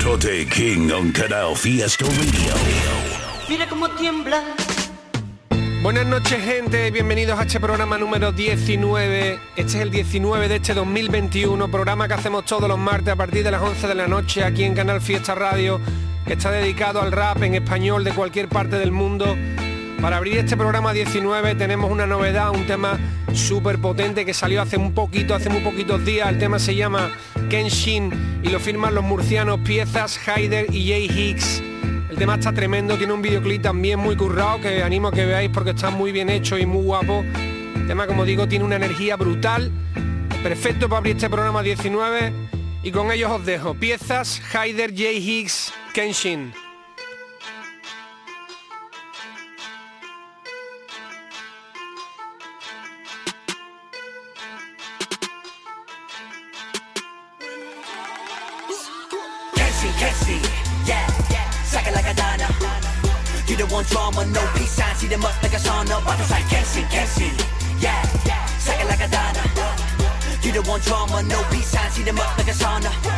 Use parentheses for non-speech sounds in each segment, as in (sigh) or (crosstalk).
Tote King on Canal Fiesta Radio. Mira cómo tiembla. Buenas noches gente, bienvenidos a este programa número 19. Este es el 19 de este 2021, programa que hacemos todos los martes a partir de las 11 de la noche aquí en Canal Fiesta Radio, que está dedicado al rap en español de cualquier parte del mundo. Para abrir este programa 19 tenemos una novedad, un tema súper potente que salió hace un poquito, hace muy poquitos días. El tema se llama Kenshin y lo firman los murcianos Piezas, Haider y Jay Hicks. El tema está tremendo, tiene un videoclip también muy currado que animo a que veáis porque está muy bien hecho y muy guapo. El tema, como digo, tiene una energía brutal. Perfecto para abrir este programa 19. Y con ellos os dejo. Piezas, Haider, Jay Hicks, Kenshin. Peace sign, see them up like a sauna. But it's like Kenshi, Kenshi, yeah, sack it like a Dana. You don't want drama, no peace sign, see them up like a sauna.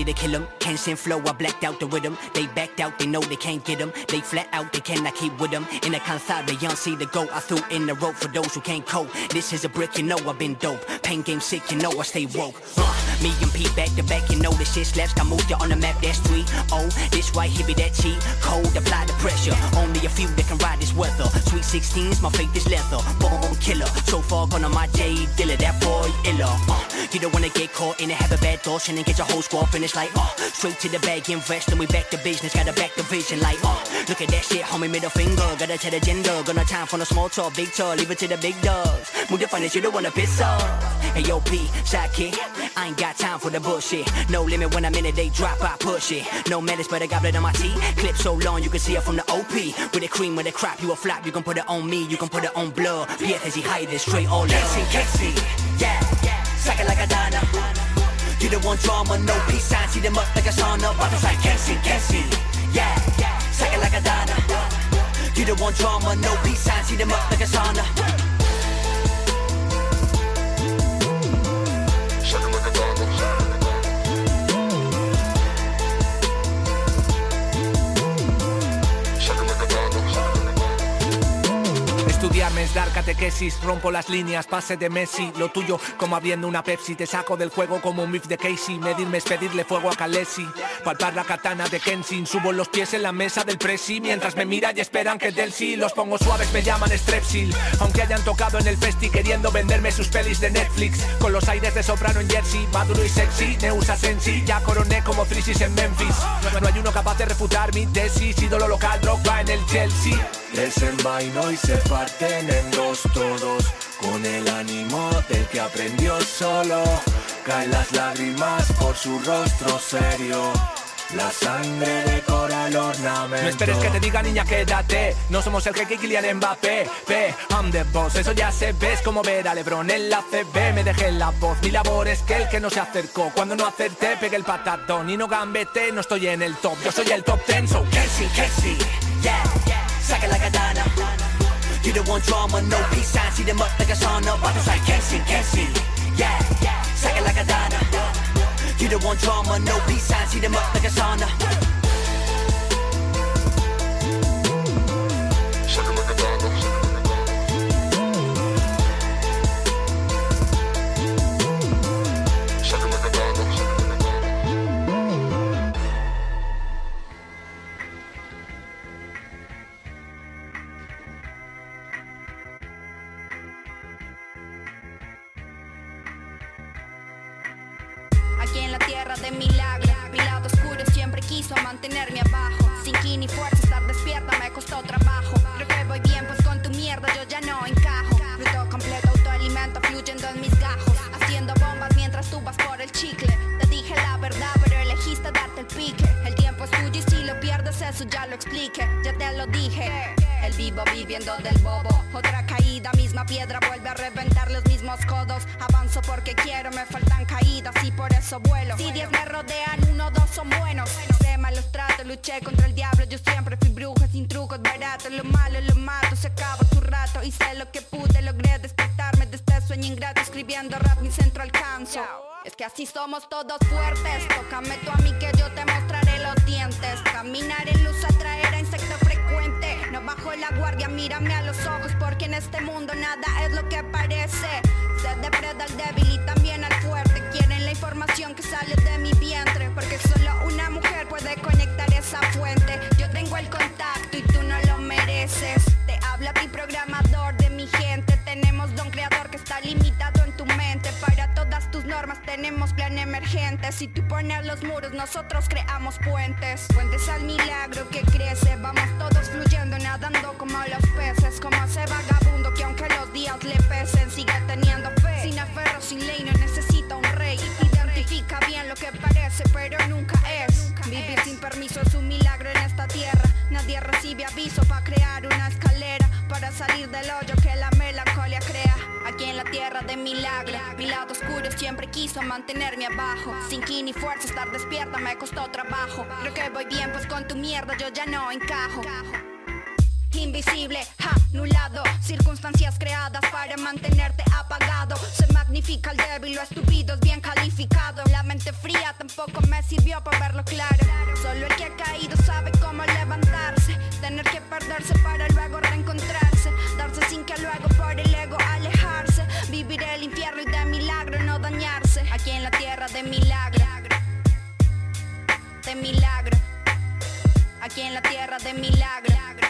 Ready to kill 'em. Can't send flow, I blacked out the rhythm. They backed out, they know they can't get 'em. They flat out, they cannot keep with 'em. In the cansada, they young see the go. I threw in the rope for those who can't cope. This is a brick, you know I've been dope. Pain game sick, you know I stay woke. Uh, me and Pete back to back, you know the shit slaps. I moved you on the map, that's three. Oh, this white hippie, that cheat. Cold, apply the pressure. Only a few that can ride this weather. Sweet 16s, my faith is leather. Born killer. So far gone on my J Dilla, that boy iller. Uh, you don't wanna get caught in a have a bad thought and get your whole squad finish like uh straight to the bag invest and we back to business gotta back the vision like uh look at that shit homie middle finger gotta tell the gender gonna time for the small talk big talk leave it to the big dogs. Move the finest you don't wanna piss off. Hey yo P sidekick I ain't got time for the bullshit. No limit when I'm in it they drop I push it. No malice but I got blood on my teeth. Clip so long you can see it from the OP with the cream with the crap you a flap you can put it on me you can put it on blood. PFSE hide it straight all Casey Casey. Yeah sack it like a Dana you don't want drama, no peace sign, see them up like a sauna. But it's like Kenshi, Kenshi, yeah, sack it like a Dana. You don't want drama, no peace sign, see them up like a sauna. Estudiarme es dar catequesis, rompo las líneas, pase de Messi, lo tuyo como abriendo una Pepsi, te saco del juego como un beef de Casey, medirme es pedirle fuego a Kalesi, palpar la katana de Kenshin, subo los pies en la mesa del presi, mientras me miran y esperan que del sí, los pongo suaves me llaman Strepsil, aunque hayan tocado en el festi queriendo venderme sus pelis de Netflix, con los aires de soprano en jersey, maduro y sexy, Neusa Sensi, ya coroné como Frisis en Memphis, no hay uno capaz de refutar mi tesis, ídolo local, Drogba en el Chelsea. Desenvaino y se parten en dos todos Con el ánimo del que aprendió solo. Caen las lágrimas por su rostro serio. La sangre decora el ornamento. No esperes que te diga niña quédate. No somos el jeque Kylian Mbappé. P, I'm the boss, eso ya se ves Como ver a Lebron en la CB Me dejé la voz, mi labor es que el que no se acercó Cuando no acerté pegué el patadón. Y no gambete, no estoy en el top Yo soy el top ten, so Kenshi, yeah, sack it like a Dana. You don't want drama, no peace sign, see them up like a sauna. It's like Kenshi, Kenshi, yeah, sack it like a Dana. You don't want drama, no peace sign, see them up like a sauna. Todos fuertes. Tócame tú a mí que yo te mostraré los dientes. Caminar en luz atraer a insecto frecuente. No bajo la guardia, mírame a los ojos porque en este mundo nada es lo que parece. Se depreda al débil y también al fuerte. Quieren la información que sale de mi vientre porque solo una mujer puede conectar esa fuente. Yo tengo el contacto y tú no lo mereces. Te habla mi programador de mi gente. Tenemos don creador que está limitado normas tenemos plan emergente. Si tú pones los muros, nosotros creamos puentes. Puentes al milagro que crece. Vamos todos fluyendo, nadando como los peces. Como ese vagabundo que aunque los días le pesen, sigue teniendo fe. Sin aferro, sin ley, no necesita un Identifica bien lo que parece, pero nunca es. Vivir sin permiso es un milagro en esta tierra. Nadie recibe aviso para crear una escalera. Para salir del hoyo que la melancolía crea. Aquí en la tierra de milagro. Mi lado oscuro siempre quiso mantenerme abajo. Sin ki ni fuerza, estar despierta me costó trabajo. Creo que voy bien, pues con tu mierda yo ya no encajo. Invisible, anulado. Circunstancias creadas para mantenerte apagado. Se magnifica el débil, lo estúpido es bien calificado. La mente fría tampoco me sirvió para verlo claro. Solo el que ha caído sabe cómo levantarse. Tener que perderse para luego reencontrarse. Darse sin que luego por el ego alejarse. Vivir el infierno y de milagro no dañarse. Aquí en la tierra de milagro. De milagro. Aquí en la tierra de milagro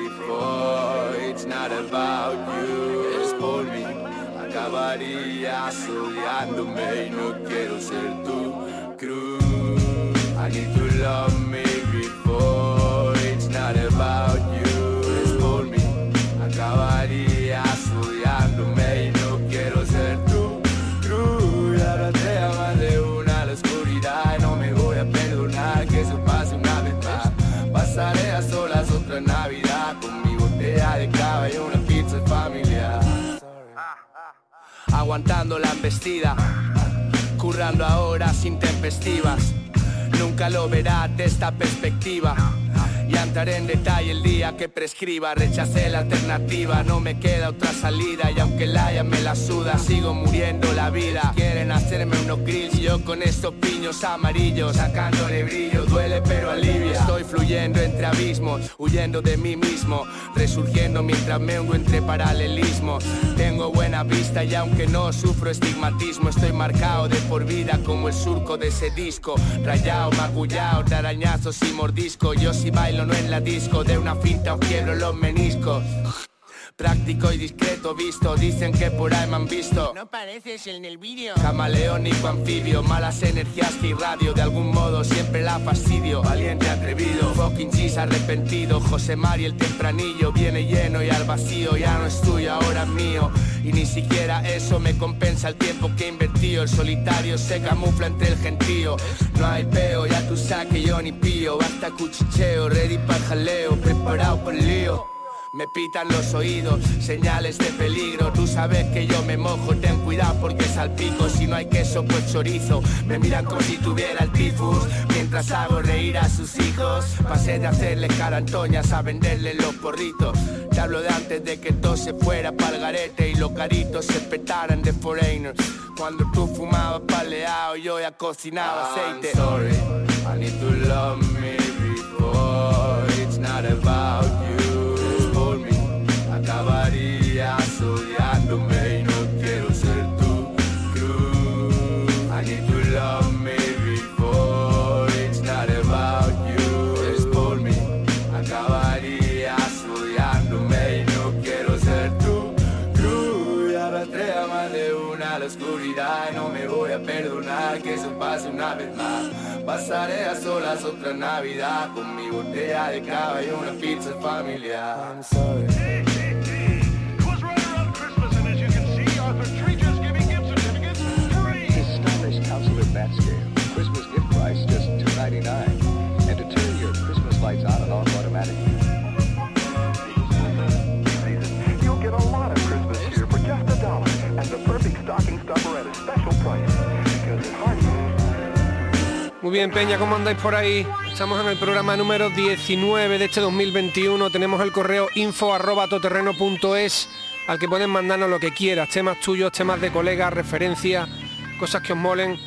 before It's not about you, es por mí. Acabarías odiándome y no quiero ser tu cruz. I need to love Aguantando la embestida, currando ahora intempestivas Nunca lo verás de esta perspectiva y entraré en detalle el día que prescriba. Rechacé la alternativa, no me queda otra salida. Y aunque la haya me la suda, sigo muriendo la vida. Quieren hacerme unos grills y yo con estos piños amarillos. Sacándole brillo, duele pero alivia. Estoy fluyendo entre abismos, huyendo de mí mismo. Resurgiendo mientras me hundo entre paralelismos. Tengo buena vista y aunque no sufro estigmatismo Estoy marcado de por vida como el surco de ese disco. Rayado, magullado, de arañazos y mordisco. Yo si bailo no en la disco De una finta os quiebro los meniscos Práctico y discreto visto, dicen que por ahí me han visto. No pareces en el vídeo. Camaleónico anfibio, malas energías que irradio, de algún modo siempre la fastidio. Valiente atrevido, fucking cheese arrepentido. José Mari el tempranillo viene lleno y al vacío ya no es tuyo, ahora es mío. Y ni siquiera eso me compensa el tiempo que he invertido. El solitario se camufla entre el gentío. No hay peo, ya tú saque yo ni pío. Basta cuchicheo, ready para el jaleo, preparado para el lío. Me pitan los oídos, señales de peligro. Tú sabes que yo me mojo, ten cuidado porque salpico. Si no hay queso pues chorizo. Me miran como si tuviera el tifus. Mientras hago reír a sus hijos. Pasé de hacerle carantoñas a venderle los porritos. Te hablo de antes de que todo se fuera pa'l garete Y los caritos se petaran de foreigners Cuando tú fumabas paleado yo ya cocinaba aceite. sorry, I need to love me before It's not about una vez más. Pasaré a solas otra Navidad con mi botella de cava y una pizza familiar. I'm sorry. Christmas gift price just $2.99. And to turn your Christmas lights on and off automatically. You'll get a lot of Christmas here for just a dollar. And the perfect stocking stuffer at Muy bien, Peña, ¿cómo andáis por ahí? Estamos en el programa número 19 de este 2021. Tenemos el correo info arroba al que pueden mandarnos lo que quieras, temas tuyos, temas de colegas, referencias, cosas que os molen.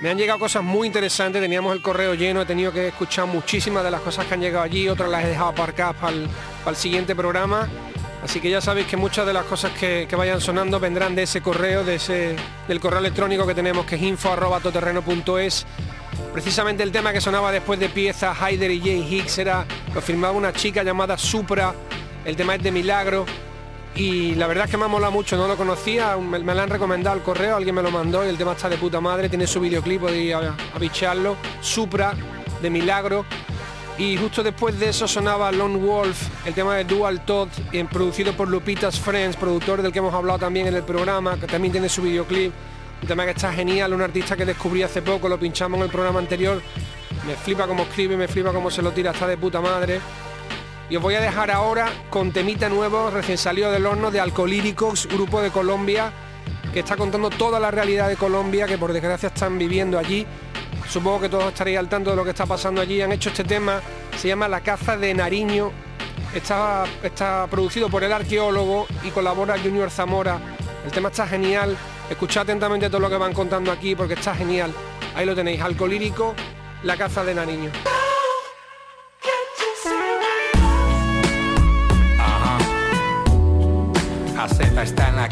Me han llegado cosas muy interesantes, teníamos el correo lleno, he tenido que escuchar muchísimas de las cosas que han llegado allí, otras las he dejado aparcadas para el, siguiente programa. Así que ya sabéis que muchas de las cosas que, vayan sonando vendrán de ese correo, del correo electrónico que tenemos, que es info.toterreno.es. Precisamente el tema que sonaba después de pieza Hyder y Jay Hicks era, lo firmaba una chica llamada Supra, el tema es de Milagro, y la verdad es que me ha molado mucho, no lo conocía, me, me lo han recomendado al correo, alguien me lo mandó y el tema está de puta madre, tiene su videoclip, a bicharlo, Supra, de Milagro. Y justo después de eso sonaba Lone Wolf, el tema de Dual Todd, producido por Lupita's Friends, productor del que hemos hablado también en el programa, que también tiene su videoclip. Un tema que está genial, un artista que descubrí hace poco, lo pinchamos en el programa anterior. Me flipa como escribe, me flipa cómo se lo tira, está de puta madre. Y os voy a dejar ahora con temita nuevo, recién salido del horno de Alcolíricos, grupo de Colombia, que está contando toda la realidad de Colombia, que por desgracia están viviendo allí. Supongo que todos estaréis al tanto de lo que está pasando allí. Han hecho este tema, se llama La caza de Nariño. Está, está producido por el arqueólogo y colabora Junior Zamora. El tema está genial. Escuchad atentamente todo lo que van contando aquí porque está genial. Ahí lo tenéis, Alcolírico, La caza de Nariño. Aceta está en la.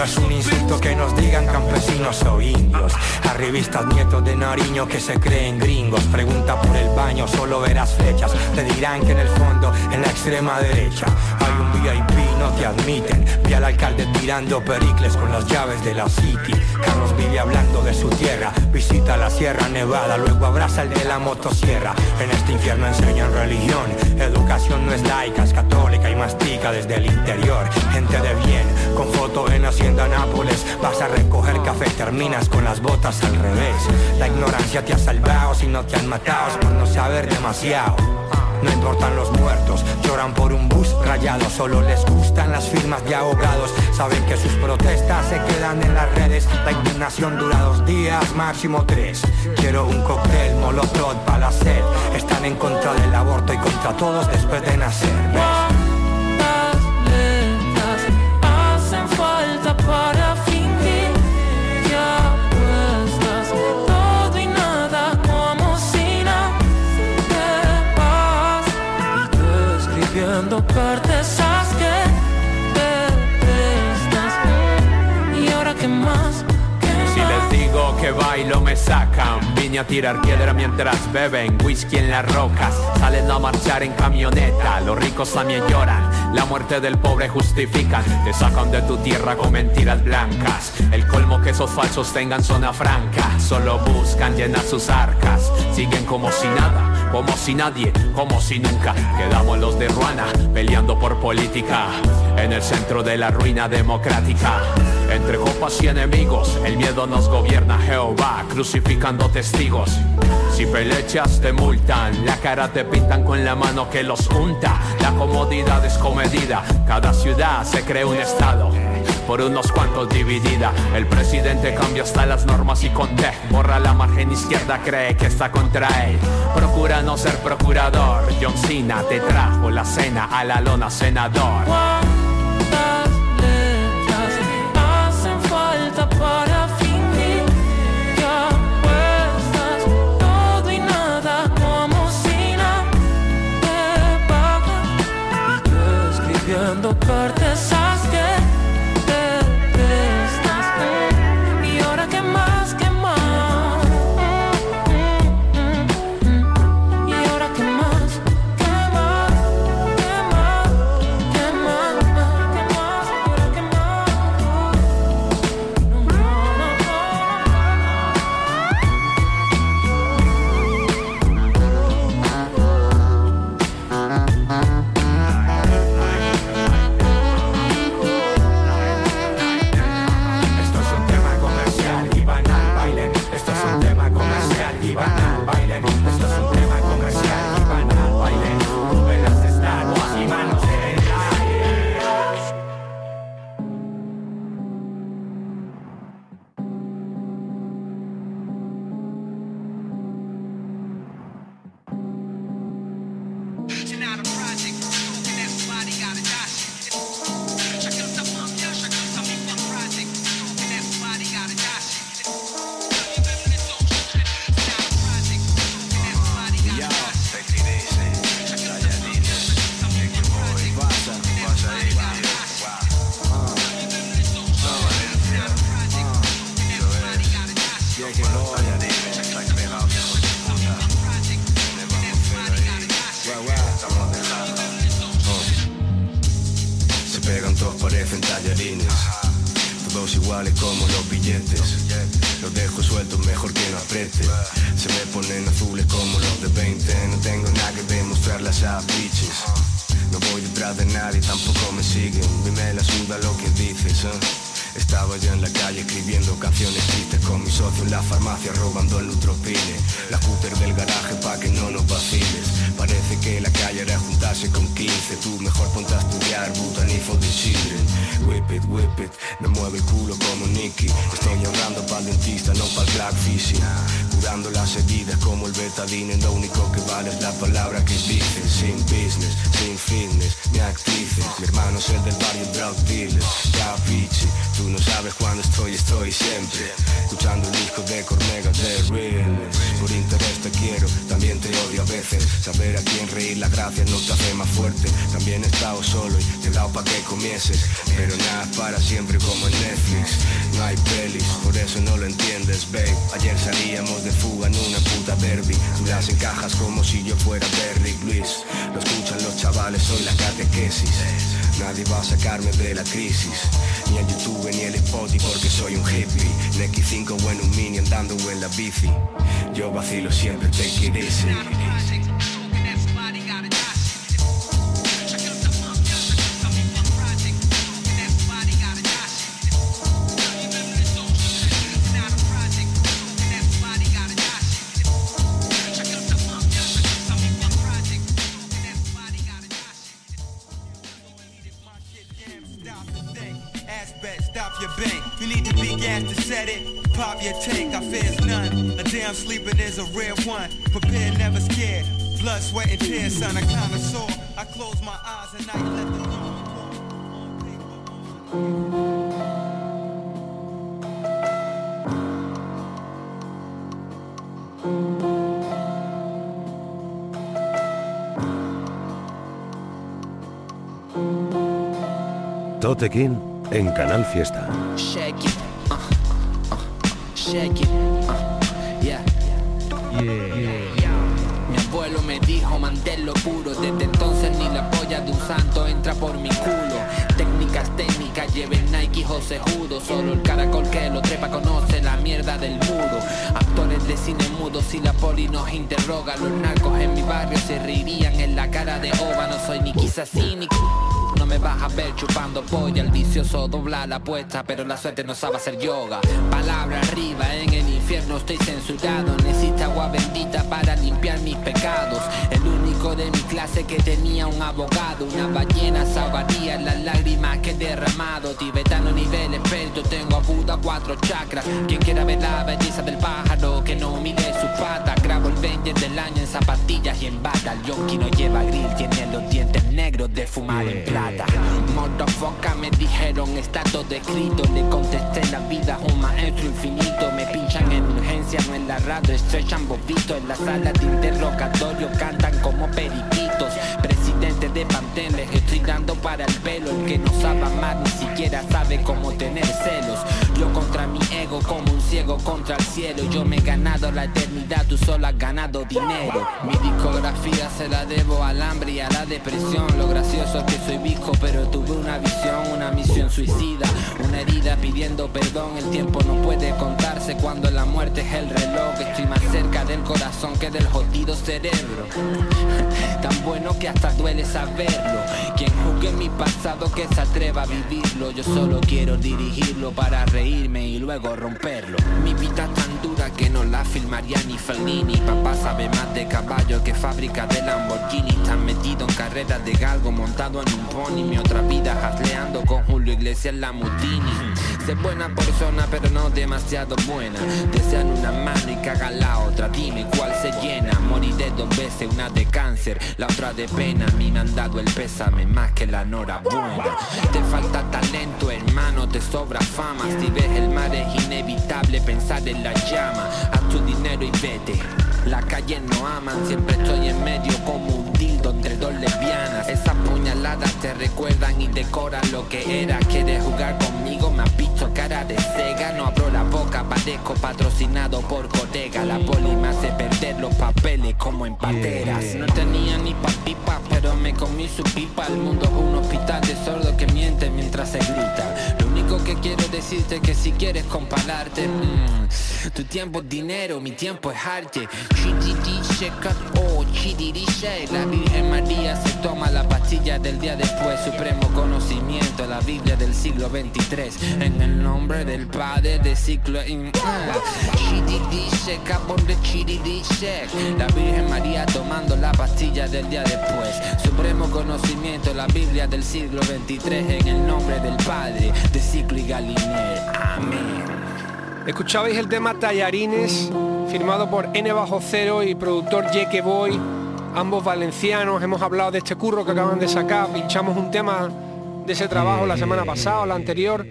No es un insulto que nos digan campesinos o indios. Arribistas nietos de Nariño que se creen gringos. Pregunta por el baño, solo verás flechas. Te dirán que en el fondo, en la extrema derecha Hay un VIP, no te admiten. Vi al alcalde tirando pericles con las llaves de la city. Carlos vive hablando de su tierra. Visita la Sierra Nevada, luego abraza el de la motosierra. En este infierno enseñan religión. Educación no es laica, es católica y mastica desde el interior. Gente de bien, con foto en Hacienda Nápoles. Vas a recoger café, terminas con las botas al revés. La ignorancia te ha salvado si no te han matado es por no saber demasiado no importan los muertos, lloran por un bus rayado, solo les gustan las firmas de abogados. Saben que sus protestas se quedan en las redes. La indignación dura dos días, máximo tres. Quiero un cóctel, molotov para la sed. Están en contra del aborto y contra todos después de nacer. Que y ahora qué más Si les digo que bailo me sacan. Vine a tirar piedra mientras beben Whisky en las rocas. Salen a marchar en camioneta Los ricos también lloran. La muerte del pobre justifican Te sacan de tu tierra con mentiras blancas. El colmo que esos falsos tengan zona franca. Solo buscan llenar sus arcas Siguen como si nada Como si nadie, como si nunca Quedamos los de Ruana Peleando por política En el centro de la ruina democrática entre copas y enemigos, el miedo nos gobierna Jehová, crucificando testigos. Si pelechas te multan, la cara te pintan con la mano que los unta. La comodidad es comedida, cada ciudad se cree un estado. Por unos cuantos dividida, el presidente cambia hasta las normas y con D borra la margen izquierda, cree que está contra él. Procura no ser procurador, John Cena te trajo la cena a la lona senador. Ponen azules como los de 20. No tengo nada que demostrarlas a bitches. No voy detrás de nadie, tampoco me siguen. Mi me la suda lo que dices, ¿eh? Estaba yo en la calle escribiendo canciones tristes con mi socio en la farmacia robando el Nutropile. La scooter del garaje pa' que no nos vaciles. Parece que la calle era juntarse con 15. Tú mejor ponte a estudiar butanifo de children. Whip it, whip it, me mueve el culo como Nicky. Estoy ahorrando para el dentista, no para el blackfishing. Curando las heridas como el betadine. Lo único que vale es la palabra que dices. Sin business, sin fitness, ni actrices. Mi hermano es el del barrio drug dealer. Ya tú sabes cuándo estoy, estoy siempre. Escuchando el disco de Cornega de Realness. Por interés te quiero, también te odio a veces. Saber a quién reír la gracia no te hace más fuerte. También he estado solo y te he dado pa' que comieses. Pero nada para siempre como en Netflix. No hay pelis, por eso no lo entiendes, babe. Ayer salíamos de fuga en una puta derby. Tú las encajas como si yo fuera Derrick Luis. Lo escuchan los chavales, soy la catequesis. Nadie va a sacarme de la crisis. Ni el YouTube ni el Spotify porque soy un hippie. En X5 o en un mini andando en la bici. Yo vacilo siempre, take it easy. None. A damn sleeping is a rare one. Prepare, never scared. Blood, sweat, and tears, son. I kinda sore. I close my eyes and I let the Tote King en Canal Fiesta. Shake it, uh, uh, shake it, manténlo puro, desde entonces ni la polla de un santo entra por mi culo. Técnicas técnicas, lleven Nike José Judo, solo el caracol que lo trepa conoce la mierda del muro. Actores de cine mudo, si la poli nos interroga, los narcos en mi barrio se reirían en la cara de ova, no soy ni quizás cínico. No me vas a ver chupando polla, el vicioso dobla la apuesta, pero la suerte no sabe hacer yoga. Palabra arriba, en el infierno estoy censurado. Necesito agua bendita para limpiar mis pecados. De mi clase que tenía un abogado. Una ballena salvaría las lágrimas que he derramado. Tibetano nivel experto, tengo a Buda cuatro chakras. Quien quiera ver la belleza del pájaro, que no mire sus patas. Grabo el Avenger del año en zapatillas y en bata. El yonki no lleva grill, tiene los dientes negros de fumar en plata. Motherfucker me dijeron estatus de escrito Le contesté la vida un maestro infinito Me pinchan en urgencia, no en la radio Estrechan bobito en la sala de interrogatorio Cantan como periquitos. Presidente de Pantén les estoy dando para el pelo. El que no sabe amar ni siquiera sabe cómo tener celos Yo contra mi ego como un ciego contra el cielo. Yo me he ganado la eternidad, tú solo has ganado dinero. Mi discografía se la debo al hambre y a la depresión. Lo gracioso es que soy visco pero tuve una visión, una misión suicida. Una herida pidiendo perdón, el tiempo no puede contarse cuando la muerte es el reloj. Estoy más cerca del corazón que del jodido cerebro. (laughs) Tan bueno que hasta duele saberlo. Quien juzgue mi pasado que se atreva a vivirlo. Yo solo quiero dirigirlo para reírme y luego romperlo. Mi vida es tan dura que no la filmaría ni Fellini. Papá sabe más de caballo que fábrica de Lamborghini. Tan metido en carreras de galgo montado en un pony. Mi otra vida hasleando con Julio Iglesias Lamutini Sé buena persona pero no demasiado buena. Desean una mano y caga la otra. Dime cuál se llena. Moriré dos veces, una de cáncer La otra de pena. A mí me han dado el pésame más que la enhorabuena. Te falta talento hermano, te sobra fama. Si ves el mar es inevitable pensar en la llama. Haz tu dinero y vete. La calle no aman, siempre estoy en medio como un entre dos lesbianas Esas puñaladas te recuerdan y decoran lo que era Quieres jugar conmigo, me has visto cara de cega No abro la boca parezco patrocinado por Cotega. La poli me hace perder los papeles como en pateras. No tenía ni pa' pipa, pero me comí su pipa. El mundo es un hospital de sordos que miente mientras se grita. Único que quiero decirte que si quieres compararte, mm, tu tiempo es dinero, mi tiempo es arte. La Virgen María se toma la pastilla del día después. Supremo conocimiento, la Biblia del siglo 23. En el nombre del Padre de ciclo. in-. La Virgen María tomando la pastilla del día después. Supremo conocimiento, la Biblia del siglo 23. En el nombre del Padre de y. Amén. Escuchabais el tema Tallarines, firmado por N bajo cero y productor Jeke Boy, ambos valencianos. Hemos hablado de este curro que acaban de sacar, pinchamos un tema de ese trabajo la semana pasada o la anterior.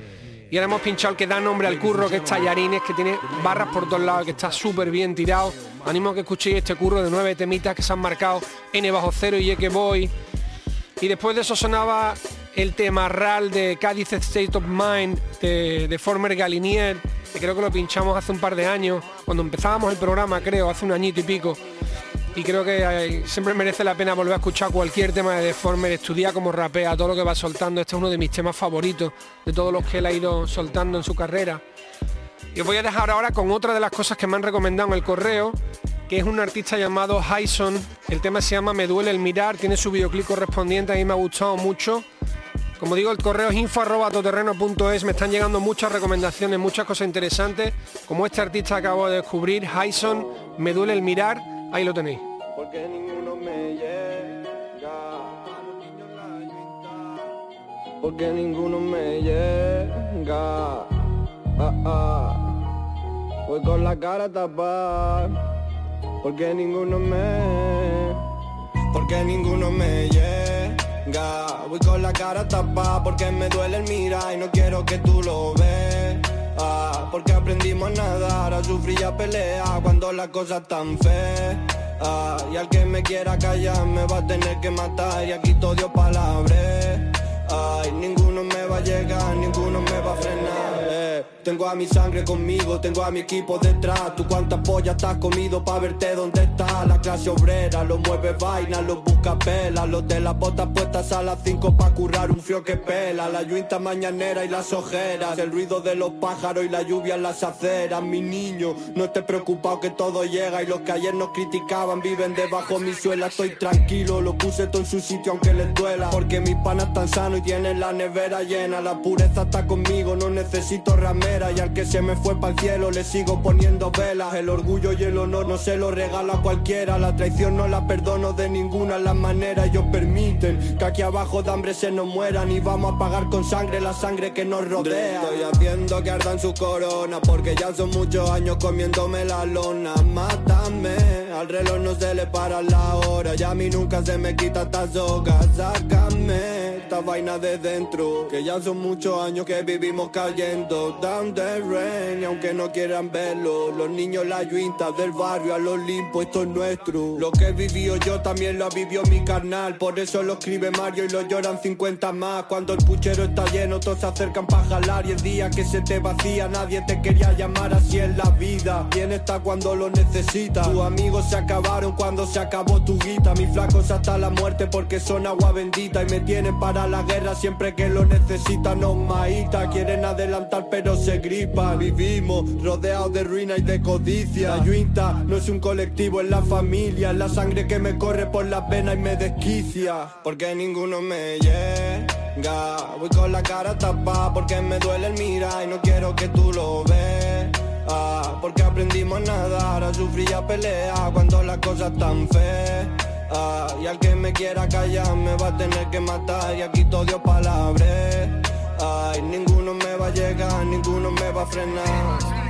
Y ahora hemos pinchado el que da nombre al curro, que es Tallarines, que tiene barras por todos lados, que está súper bien tirado. Animo a que escuchéis este curro de nueve temitas que se han marcado N bajo cero y Jeke Boy. Y después de eso sonaba el tema RAL de Cádiz State of Mind de, Former Galinier, que creo que lo pinchamos hace un par de años, cuando empezábamos el programa, creo, hace un añito y pico. Y creo que eh, siempre merece la pena volver a escuchar cualquier tema de Deformer, estudiar cómo rapea, todo lo que va soltando. Este es uno de mis temas favoritos, de todos los que él ha ido soltando en su carrera. Y os voy a dejar ahora con otra de las cosas que me han recomendado en el correo, que es un artista llamado Hyson. El tema se llama Me duele el mirar, tiene su videoclip correspondiente, a mí me ha gustado mucho. Como digo, el correo es info.toterreno.es, me están llegando muchas recomendaciones, muchas cosas interesantes, como este artista acabo de descubrir, Hyson, Me duele el mirar, ahí lo tenéis. Porque ninguno me llega. Porque ninguno me llega. Ah, ah. Voy con la cara tapada. Porque ninguno me. Porque ninguno me llega. Voy con la cara tapada porque me duele el mirar y no quiero que tú lo veas. Porque aprendimos a nadar, a sufrir y a pelear cuando las cosas están feas. Y al que me quiera callar me va a tener que matar y aquí todo dio palabras. Ay, ninguno me va a llegar, ninguno me va a frenar. Tengo a mi sangre conmigo, tengo a mi equipo detrás. Tú cuántas pollas has comido pa' verte dónde está la clase obrera. Los mueve vainas, los busca pela. Los de las botas puestas a las 5 pa' currar un frío que pela. La yuinta mañanera y las ojeras. El ruido de los pájaros y la lluvia en las aceras. Mi niño, no estés preocupado que todo llega. Y los que ayer nos criticaban viven debajo mi suela. Estoy tranquilo, lo puse todo en su sitio aunque les duela. Porque mis panas están sanos y tienen la nevera llena. La pureza está conmigo, no necesito ramera. Y al que se me fue para el cielo le sigo poniendo velas. El orgullo y el honor no se lo regalo a cualquiera. La traición no la perdono de ninguna las maneras. Ellos permiten que aquí abajo de hambre se nos mueran. Y vamos a pagar con sangre la sangre que nos rodea. Estoy haciendo que ardan su corona. Porque ya son muchos años comiéndome la lona. Mátame, al reloj no se le para la hora. Y a mí nunca se me quita esta soga. Sácame esta vaina de dentro. Que ya son muchos años que vivimos cayendo. Down the rain, aunque no quieran verlo. Los niños, la yuinta del barrio, a los limpos, esto es nuestro. Lo que he vivido yo también lo ha vivido mi carnal. Por eso lo escribe Mario y lo lloran 50 más. Cuando el puchero está lleno, todos se acercan para jalar. Y el día que se te vacía, nadie te quería llamar así en la vida. ¿Quién está cuando lo necesita? Tus amigos se acabaron cuando se acabó tu guita. Mis flacos hasta la muerte porque son agua bendita. Y me tienen para la guerra siempre que lo necesitan. No maíta, quieren adelantar pero se gripan. Vivimos rodeados de ruina y de codicia. La no es un colectivo, es la familia. La sangre que me corre por las venas y me desquicia. Porque ninguno me llega. Voy con la cara tapada porque me duele el mirar y no quiero que tú lo veas. porque aprendimos a nadar, a sufrir y a pelear cuando las cosas están feas. Y al que me quiera callar me va a tener que matar y aquí todo dio palabras. Ay, ninguno me va a llegar, ninguno me va a frenar.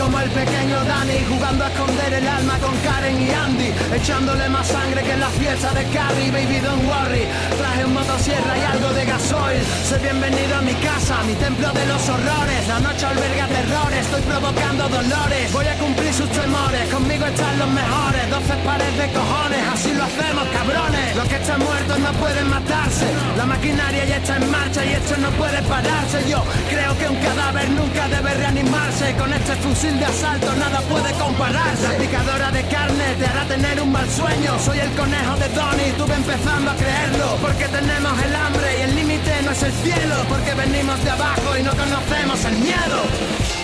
Como el pequeño Danny Jugando a esconder el alma con Karen y Andy Echándole más sangre que en la fiesta de Carrie Baby don't worry Traje un motosierra y algo de gasoil. Soy bienvenido a mi casa, mi templo de los horrores. La noche alberga terrores, estoy provocando dolores. Voy a cumplir sus temores, conmigo están los mejores. Doce pares de cojones, así lo hacemos cabrones. Los que están muertos no pueden matarse. La maquinaria ya está en marcha y esto no puede pararse. Yo creo que un cadáver nunca debe reanimarse. Con este fusil de asalto nada puede compararse. La picadora de carne te hará tener un mal sueño. Soy el conejo de Tony, tuve empezando a creerlo tenemos el hambre y el límite no es el cielo Porque venimos de abajo y no conocemos el miedo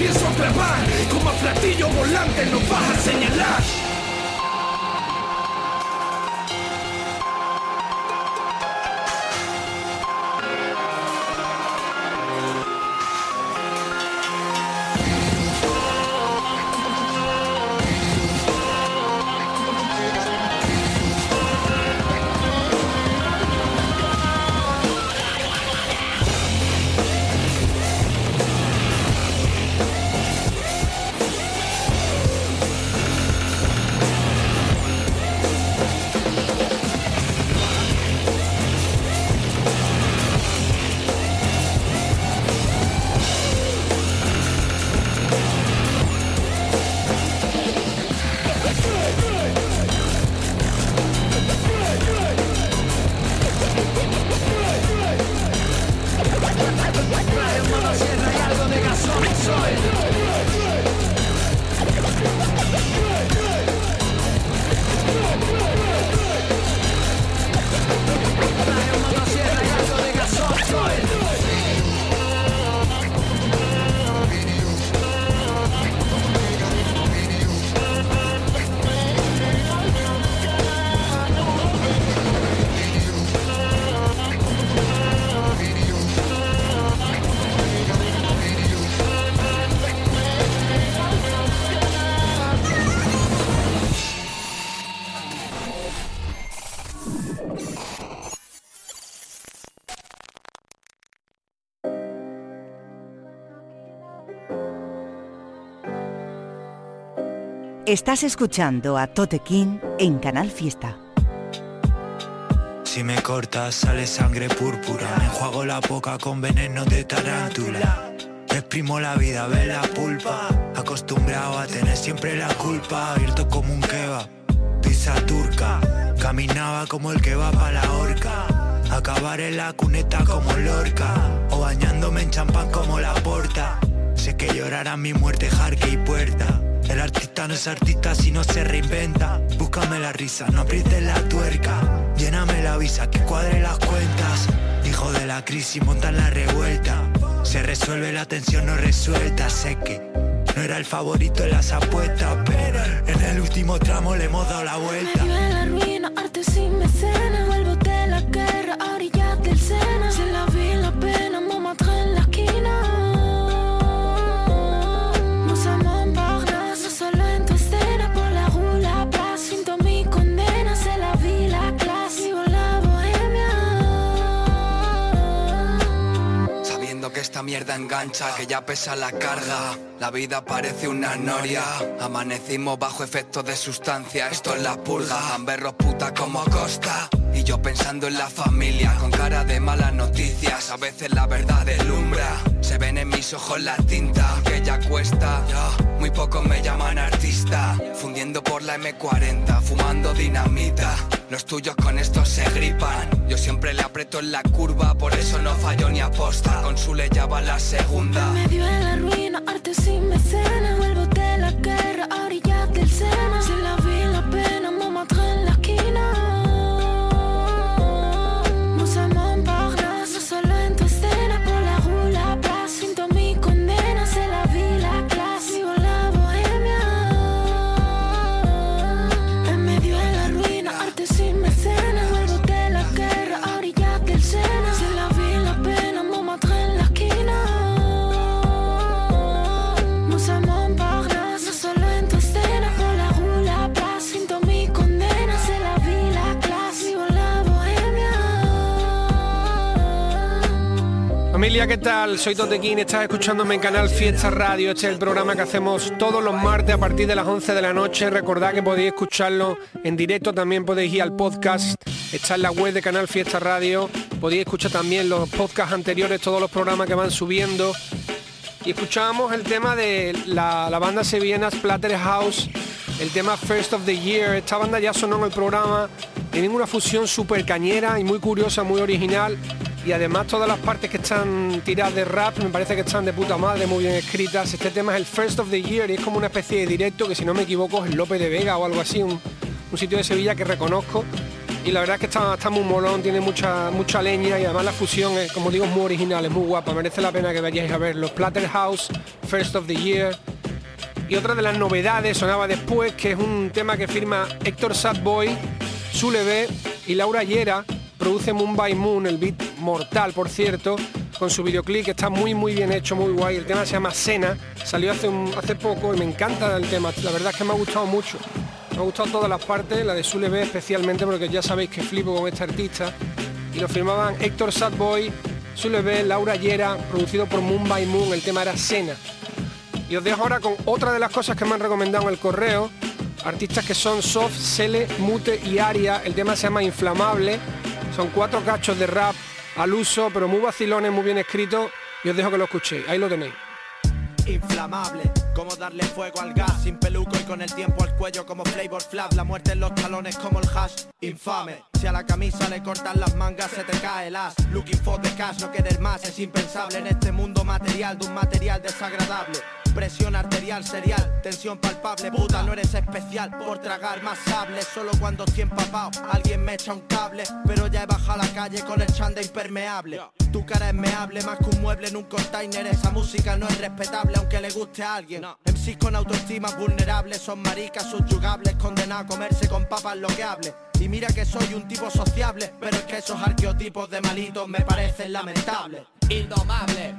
pienso clavar. Como a platillo volante nos vas a señalar. Estás escuchando a Tote King en Canal Fiesta. Si me cortas sale sangre púrpura. Me enjuago la boca con veneno de tarántula. Exprimo la vida, ve la pulpa. Acostumbrado a tener siempre la culpa. Abierto como un kebab, pizza turca. Caminaba como el que va pa' la horca. Acabar en la cuneta como Lorca. O bañándome en champán como la porta. Sé que llorarán mi muerte, jarque y puerta el artista no es artista si no se reinventa. Búscame la risa, no aprietes la tuerca. Lléname la visa, que cuadre las cuentas. Hijo de la crisis, montan la revuelta. Se resuelve la tensión no resuelta. Sé que no era el favorito en las apuestas, pero en el último tramo le hemos dado la vuelta. Esta mierda engancha, que ya pesa la carga. La vida parece una noria. Amanecimos bajo efectos de sustancia. Esto es la purga. Amberros puta como Costa. Y yo pensando en la familia, con cara de malas noticias. A veces la verdad deslumbra. Se ven en mis ojos la tinta, que ya cuesta. Muy pocos me llaman artista. Fundiendo por la M40, fumando dinamita. Los tuyos con esto se gripan. Yo siempre le aprieto en la curva, por eso no fallo ni aposta. Con su le la segunda. La ruina, arte sin. Tal? Soy Totequín, estás escuchándome en Canal Fiesta Radio. Este es el programa que hacemos todos los martes a partir de las 11 de la noche. Recordad que podéis escucharlo en directo, también podéis ir al podcast. Está en la web de Canal Fiesta Radio. Podéis escuchar también los podcasts anteriores, todos los programas que van subiendo. Y escuchábamos el tema de la, la banda sevillana Splatterhouse, el tema First of the Year. Esta banda ya sonó en el programa. Tienen una fusión súper cañera y muy curiosa, muy original. Y además todas las partes que están tiradas de rap me parece que están de puta madre, muy bien escritas. Este tema es el First of the Year y es como una especie de directo que si no me equivoco es López de Vega o algo así, un, sitio de Sevilla que reconozco. Y la verdad es que está, está muy molón, tiene mucha, mucha leña y además la fusión, es, como digo, es muy original, es muy guapa. Merece la pena que vayáis a verlo. Splatterhouse, First of the Year. Y otra de las novedades sonaba después, que es un tema que firma Héctor Sadboy, Zulebe y Laura Yera. Produce Moon by Moon, el beat mortal, por cierto, con su videoclip que está muy muy bien hecho, muy guay. El tema se llama Sena, salió hace, hace poco y me encanta el tema. La verdad es que me ha gustado mucho. Me ha gustado todas las partes, la de Zulebe especialmente porque ya sabéis que flipo con este artista. Y lo firmaban Héctor Sadboy, Zulebe, Laura Yera, producido por Moon by Moon. El tema era Sena. Y os dejo ahora con otra de las cosas que me han recomendado en el correo. Artistas que son Soft, Sele, Mute y Aria. El tema se llama Inflamable. Son cuatro cachos de rap al uso, pero muy vacilones, muy bien escritos. Y os dejo que lo escuchéis. Ahí lo tenéis. Inflamable, como darle fuego al gas Sin peluco y con el tiempo al cuello como Flavor Flav La muerte en los talones como el hash Infame, si a la camisa le cortan las mangas se te cae el as Looking for the cash, no querer más es impensable En este mundo material de un material desagradable Presión arterial serial, tensión palpable. Puta, no eres especial por tragar más sable. Solo cuando estoy empapado, alguien me echa un cable. Pero ya he bajado a la calle con el chanda impermeable. Tu cara es meable, más que un mueble en un container. Esa música no es respetable aunque le guste a alguien. MCs con autoestima vulnerables Son maricas subyugables, condenados a comerse con papas lo que hable. Y mira que soy un tipo sociable, pero es que esos arqueotipos de malitos me parecen lamentables. Indomable,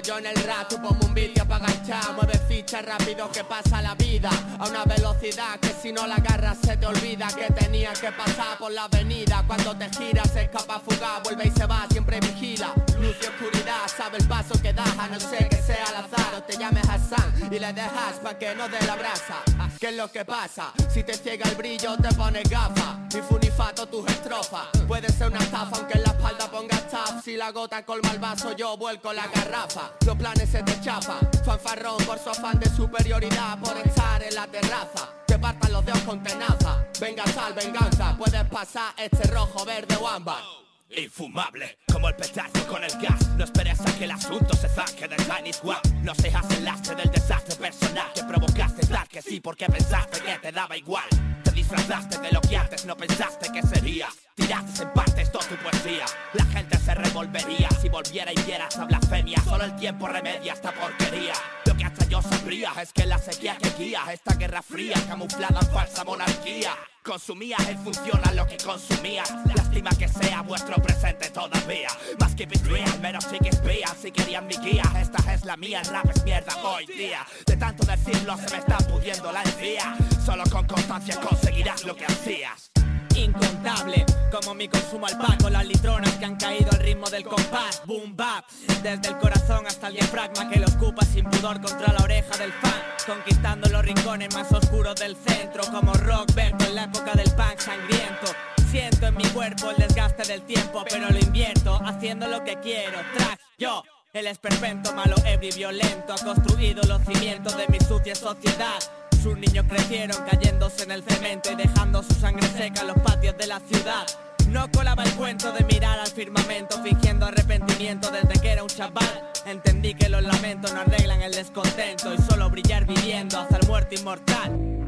yo en el rap, tú ponme un vídeo para agachar. Mueve fichas rápido que pasa la vida. A una velocidad que si no la agarras se te olvida Que tenía que pasar por la avenida. Cuando te giras se escapa fugaz, vuelve y se va, siempre vigila. Luz y oscuridad, sabe el paso que das A no ser que sea al azar. O te llames Hassan Y le dejas pa' que no dé la brasa. ¿Qué es lo que pasa? Si te ciega el brillo te pones gafas Y funifato tus estrofas. Puede ser una estafa aunque en la espalda pongas taf Si la gota colma el vaso yo vuelco la garrafa Los planes se te chapan Fanfarrón por su afán de superioridad Por estar en la terraza. Te partan los dedos con tenaza. Venga sal, venganza Puedes pasar este rojo, verde o ámbar. Infumable, como el petardo con el gas. No esperes a que el asunto se saque del Tiny Squad No seas el lastre del desastre personal Que provocaste dar que sí porque pensaste que te daba igual. Te disfrazaste de lo que antes no pensaste que sería Tiraste en partes toda tu poesía. La gente se revolvería si volviera y viera esta blasfemia. Solo el tiempo remedia esta porquería. Lo que hasta yo sabría es que la sequía que guía esta guerra fría camuflada en falsa monarquía. Consumía en función a lo que consumía. Lástima que sea vuestro presente todavía. Más que real, menos sí que espía Si querían mi guía, esta es la mía El rap es mierda hoy día. De tanto decirlo se me está pudiendo la encía. Solo con constancia conseguirás lo que hacías incontable. Como mi consumo al paco, las litronas que han caído al ritmo del compás. Boom bap, desde el corazón hasta el diafragma Que lo ocupa sin pudor contra la oreja del fan. Conquistando los rincones más oscuros del centro Como rock verde en la época del punk sangriento. Siento en mi cuerpo el desgaste del tiempo Pero lo invierto haciendo lo que quiero. Track, yo el esperpento malo, ebrio y violento ha construido los cimientos de mi sucia sociedad sus niños crecieron cayéndose en el cemento y dejando su sangre seca en los patios de la ciudad. No colaba el cuento de mirar al firmamento fingiendo arrepentimiento desde que era un chaval. Entendí que los lamentos no arreglan el descontento y solo brillar viviendo hasta el muerte inmortal.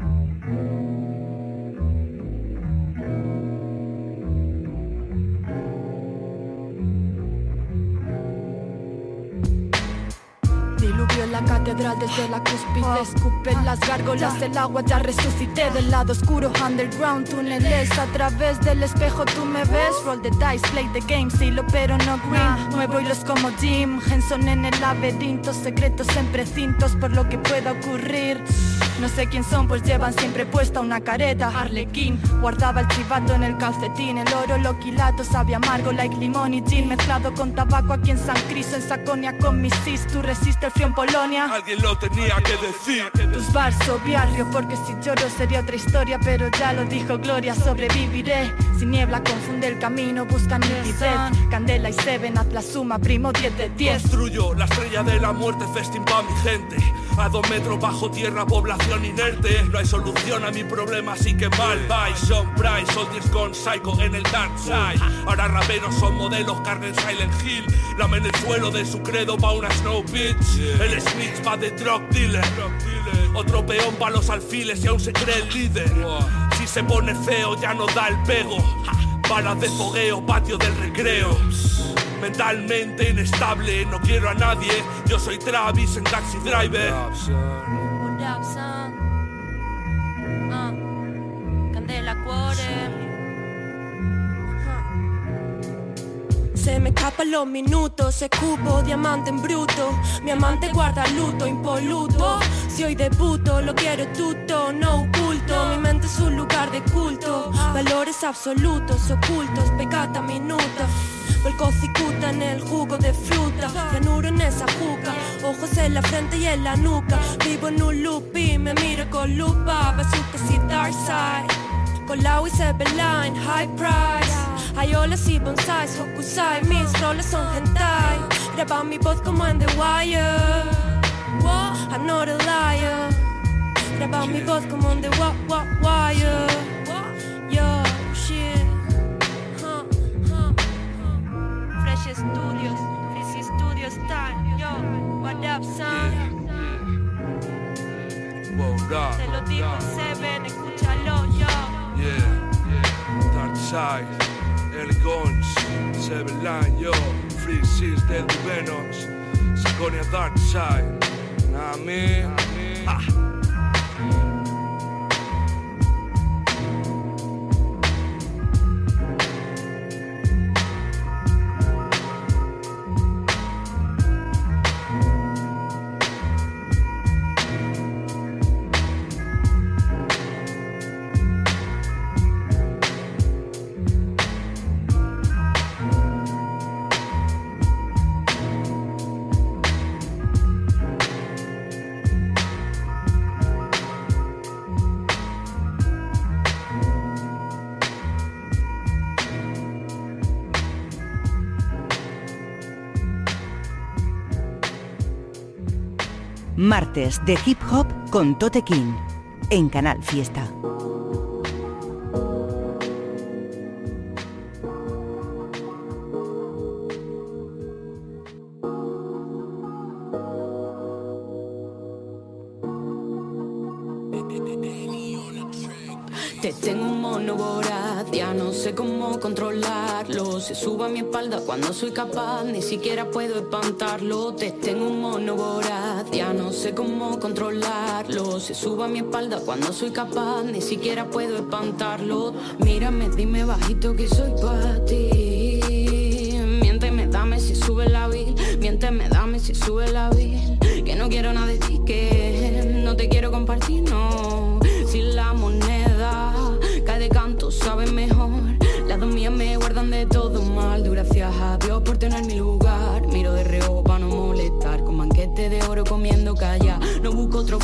En la catedral desde la cúspide. Escupen las gárgolas, el agua ya resucité Del lado oscuro, underground, túneles A través del espejo tú me ves. Roll the dice, play the game, lo pero no green. Nuevo hilos como Jim Henson en el laberinto Secretos en precintos por lo que pueda ocurrir. No sé quién son, pues llevan siempre puesta una careta. Arlequín, guardaba el chivato en el calcetín El oro loquilato sabe amargo like limón y gin. Mezclado con tabaco aquí en San Cristo En Saconia con mis cis, tú resistes el frío en Polonia. Alguien lo tenía que decir. Tus bars o barrio, porque si lloro sería otra historia Pero ya lo dijo Gloria, sobreviviré. Sin niebla confunde el camino, busca nitidez Candela y Seven, haz la suma, primo 10 de 10 Construyo la estrella de la muerte, festín pa' mi gente. A dos metros bajo tierra, población inerte. No hay solución a mi problema, así que mal bye. Son Price, soldiers con Psycho en el dark side. Ahora raperos son modelos, cargan Silent Hill. Lamen el suelo de su credo pa' una Snow Beach. El Smith va de drug dealer. Otro peón pa' los alfiles y aún se cree el líder. Si se pone feo ya no da el pego. Balas de fogueo, patio del recreo. Mentalmente inestable, no quiero a nadie. Yo soy Travis en Taxi Driver Me escapan los minutos, se cubo diamante en bruto. Mi amante guarda luto impoluto. Si hoy debuto, lo quiero tuto, no oculto. Mi mente es un lugar de culto. Valores absolutos, ocultos, pecata minuta. Vuelco cicuta en el jugo de fruta, cianuro en esa juca, ojos en la frente y en la nuca. Vivo en un loop y me miro con lupa, bazookas y dark side. Con la line, high price. Hay olas y bonsais, hokusai, mis roles son hentai. Graba mi voz como en The Wire. I'm not a liar. Graba mi voz como en The Wire. Yo, shit. Huh, huh. Fresh Studios, Fresh Studios time. Yo, what up, son? Se lo digo Seven, escúchalo, yo. Yeah, yeah, Dark Side, El Guns, Seven Line, yo, Free Seas del Venoms, Saconia Dark Side, Nami, ah. Martes de Hip Hop con Tote King en Canal Fiesta. Cuando soy capaz, ni siquiera puedo espantarlo. Te tengo un mono voraz, ya no sé cómo controlarlo. Se suba a mi espalda cuando soy capaz, ni siquiera puedo espantarlo. Mírame, dime bajito que soy para ti. Miénteme, dame si sube la vil. Miénteme, dame si sube la vil. Que no quiero nada de ti, que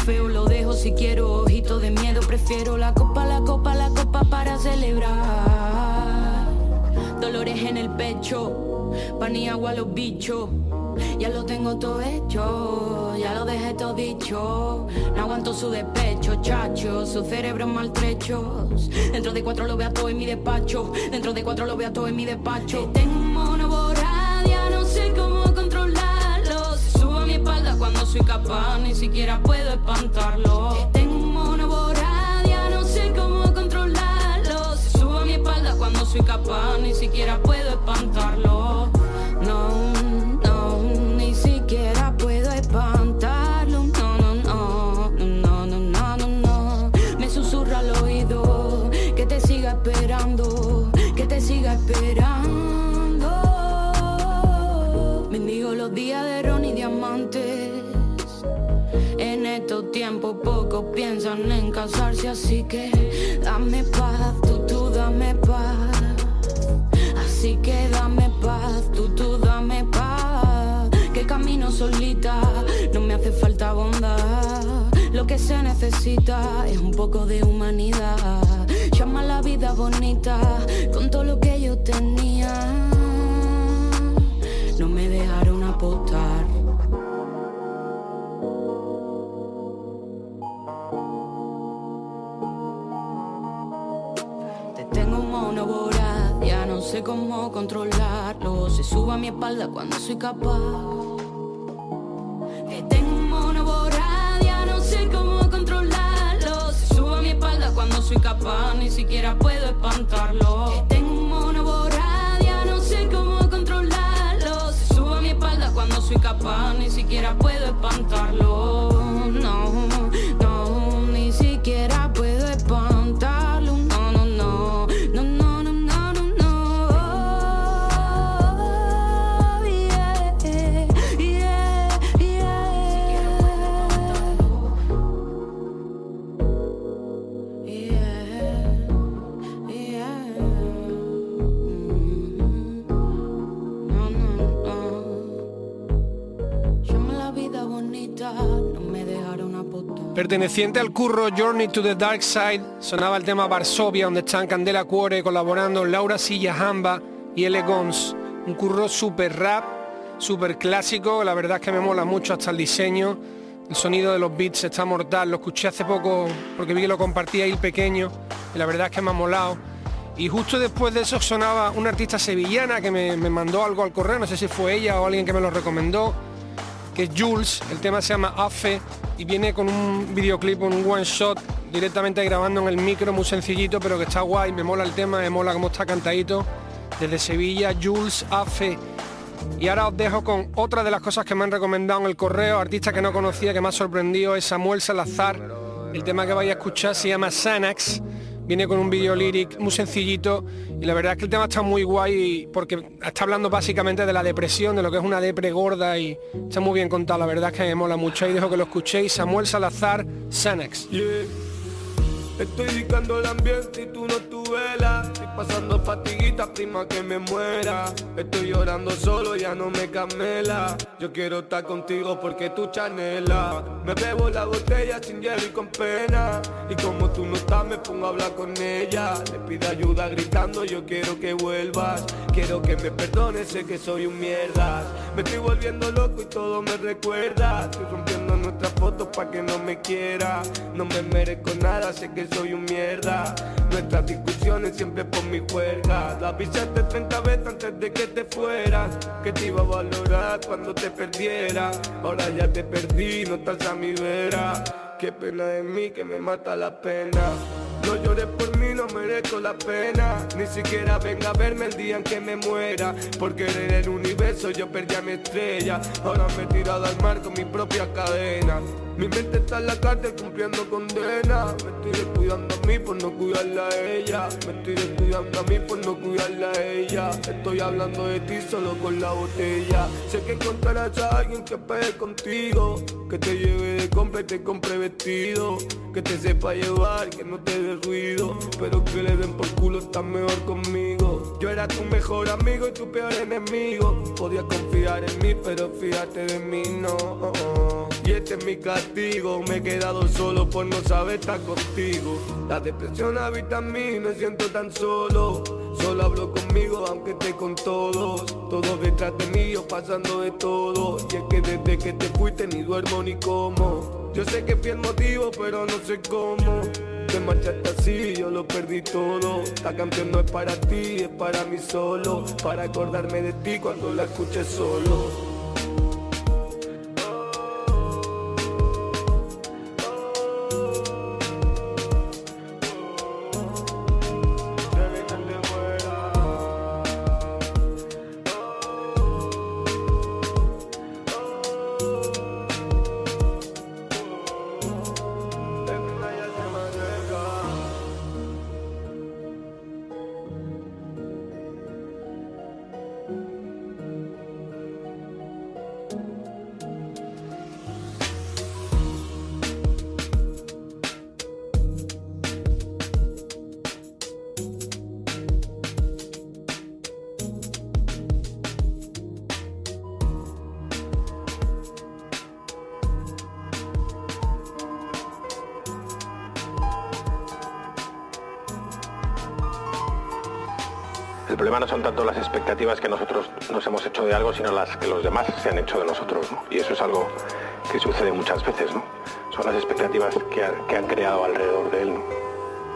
trofeo, lo dejo si quiero. Ojito de miedo, prefiero la copa, la copa, la copa para celebrar. Dolores en el pecho, pan y agua a los bichos. Ya lo tengo todo hecho, ya lo dejé todo dicho. No aguanto su despecho, chacho, sus cerebros maltrechos. Dentro de cuatro lo veo todo en mi despacho, dentro de cuatro lo veo todo en mi despacho. Soy capaz, ni siquiera puedo espantarlo. Tengo un mono ya no sé cómo controlarlo. Se sube a mi espalda cuando soy capaz, ni siquiera puedo espantarlo. Estos tiempos pocos piensan en casarse, así que dame paz, tú, tú dame paz. Así que dame paz, tú, tú dame paz. Que camino solita, no me hace falta bondad. Lo que se necesita es un poco de humanidad. Llama la vida bonita con todo lo que yo tenía. Sé cómo controlarlo. Se sube a mi espalda cuando soy capaz. Te tengo un mono no sé cómo controlarlo. Se sube a mi espalda cuando soy capaz, ni siquiera puedo espantarlo. Te tengo un mono voraz, ya no sé cómo controlarlo. Se sube a mi espalda cuando soy capaz, ni siquiera puedo espantarlo. Perteneciente al curro Journey to the Dark Side, sonaba el tema Varsovia, donde están Candela Cuore colaborando Laura Silla Jamba y L. Gons. Un curro super rap, super clásico, la verdad es que me mola mucho hasta el diseño. El sonido de los beats está mortal, lo escuché hace poco porque vi que lo compartía ahí el pequeño y la verdad es que me ha molado. Y justo después de eso sonaba una artista sevillana que me, me mandó algo al correo, no sé si fue ella o alguien que me lo recomendó, que es Jules, el tema se llama Afe y viene con un videoclip, un one shot directamente grabando en el micro, muy sencillito, pero que está guay, me mola el tema, me mola cómo está cantadito. Desde Sevilla, Jules Afe. Y ahora os dejo con otra de las cosas que me han recomendado en el correo, artista que no conocía, que me ha sorprendido, es Samuel Salazar. El tema que vais a escuchar se llama Xanax. Viene con un video lyric muy sencillito y la verdad es que el tema está muy guay porque está hablando básicamente de la depresión, de lo que es una depre gorda y está muy bien contado, la verdad es que me mola mucho y dejo que lo escuchéis. Samuel Salazar, Xanax. Estoy dedicando el ambiente y tú no tu Estoy pasando fatiguitas, prima que me muera. Estoy llorando solo, ya no me camela. Yo quiero estar contigo porque tú chanela. Me bebo la botella sin hielo y con pena. Y como tú no estás me pongo a hablar con ella. Le pido ayuda gritando, yo quiero que vuelvas. Quiero que me perdones, sé que soy un mierda. Me estoy volviendo loco y todo me recuerda nuestras fotos pa' que no me quiera. No me merezco nada, sé que soy un mierda. Nuestras discusiones siempre por mi juerga. La avisaste 30 veces antes de que te fueras. Que te iba a valorar cuando te perdiera. Ahora ya te perdí, no estás a mi vera. Qué pena de mí que me mata la pena. No llores por mí, merezco la pena. Ni siquiera venga a verme el día en que me muera. Porque en el universo yo perdí a mi estrella. Ahora me he tirado al mar con mi propia cadena mi mente está en la cárcel cumpliendo condena. Me estoy descuidando a mí por no cuidarla a ella. Me estoy descuidando a mí por no cuidarla a ella. Estoy hablando de ti solo con la botella. Sé que encontrarás a alguien que pegue contigo. Que te lleve de compra y te compre vestido. Que te sepa llevar, que no te dé ruido. Pero que le den por culo tan mejor conmigo. Yo era tu mejor amigo y tu peor enemigo. Podía confiar en mí pero fíjate de mí no. Y este es mi castigo. Me he quedado solo por no saber estar contigo. La depresión habita en mí, me siento tan solo. Solo hablo conmigo aunque esté con todos. Todos detrás de mí, yo pasando de todo. Y es que desde que te fuiste ni duermo ni como. Yo sé que fui el motivo pero no sé cómo. Te marchaste así, yo lo perdí todo. Esta canción no es para ti, es para mí solo. Para acordarme de ti cuando la escuches solo no son tanto las expectativas que nosotros nos hemos hecho de algo, sino las que los demás se han hecho de nosotros. ¿no? Y eso es algo que sucede muchas veces. ¿no? Son las expectativas que, ha- que han creado alrededor de él.